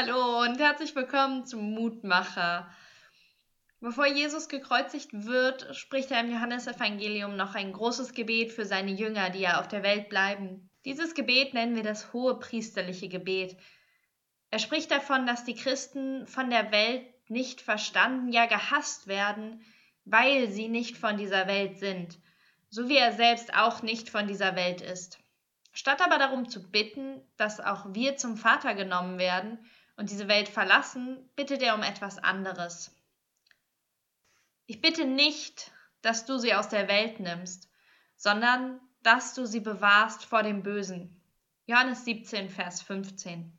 Hallo und herzlich willkommen zum Mutmacher. Bevor Jesus gekreuzigt wird, spricht er im Johannesevangelium noch ein großes Gebet für seine Jünger, die ja auf der Welt bleiben. Dieses Gebet nennen wir das hohe priesterliche Gebet. Er spricht davon, dass die Christen von der Welt nicht verstanden, ja gehasst werden, weil sie nicht von dieser Welt sind, so wie er selbst auch nicht von dieser Welt ist. Statt aber darum zu bitten, dass auch wir zum Vater genommen werden, und diese Welt verlassen, bittet er um etwas anderes. Ich bitte nicht, dass du sie aus der Welt nimmst, sondern dass du sie bewahrst vor dem Bösen. Johannes 17, Vers 15.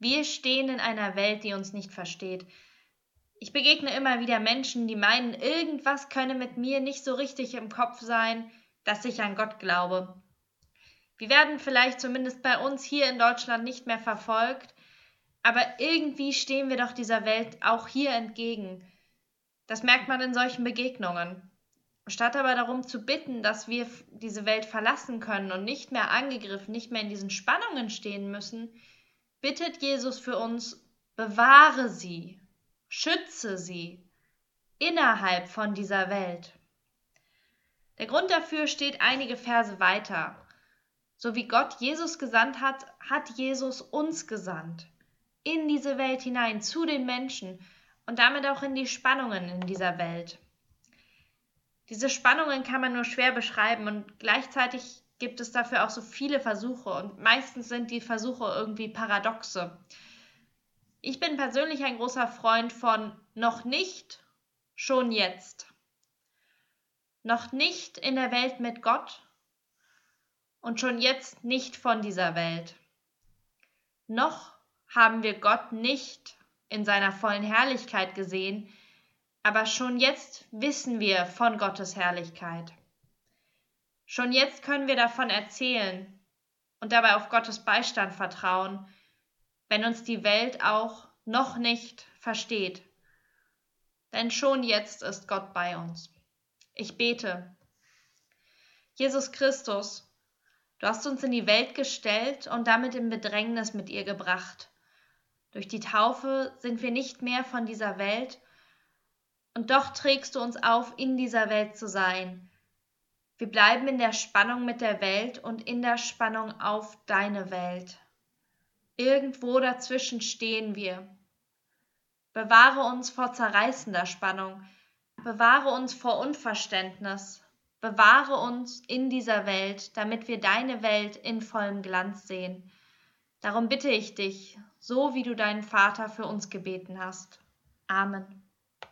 Wir stehen in einer Welt, die uns nicht versteht. Ich begegne immer wieder Menschen, die meinen, irgendwas könne mit mir nicht so richtig im Kopf sein, dass ich an Gott glaube. Wir werden vielleicht zumindest bei uns hier in Deutschland nicht mehr verfolgt, aber irgendwie stehen wir doch dieser Welt auch hier entgegen. Das merkt man in solchen Begegnungen. Statt aber darum zu bitten, dass wir diese Welt verlassen können und nicht mehr angegriffen, nicht mehr in diesen Spannungen stehen müssen, bittet Jesus für uns, bewahre sie, schütze sie innerhalb von dieser Welt. Der Grund dafür steht einige Verse weiter. So wie Gott Jesus gesandt hat, hat Jesus uns gesandt. In diese Welt hinein, zu den Menschen und damit auch in die Spannungen in dieser Welt. Diese Spannungen kann man nur schwer beschreiben und gleichzeitig gibt es dafür auch so viele Versuche und meistens sind die Versuche irgendwie paradoxe. Ich bin persönlich ein großer Freund von noch nicht, schon jetzt. Noch nicht in der Welt mit Gott, und schon jetzt nicht von dieser Welt. Noch haben wir Gott nicht in seiner vollen Herrlichkeit gesehen, aber schon jetzt wissen wir von Gottes Herrlichkeit. Schon jetzt können wir davon erzählen und dabei auf Gottes Beistand vertrauen, wenn uns die Welt auch noch nicht versteht. Denn schon jetzt ist Gott bei uns. Ich bete. Jesus Christus, Du hast uns in die Welt gestellt und damit in Bedrängnis mit ihr gebracht. Durch die Taufe sind wir nicht mehr von dieser Welt, und doch trägst du uns auf, in dieser Welt zu sein. Wir bleiben in der Spannung mit der Welt und in der Spannung auf deine Welt. Irgendwo dazwischen stehen wir. Bewahre uns vor zerreißender Spannung, bewahre uns vor Unverständnis, Bewahre uns in dieser Welt, damit wir deine Welt in vollem Glanz sehen. Darum bitte ich dich, so wie du deinen Vater für uns gebeten hast. Amen.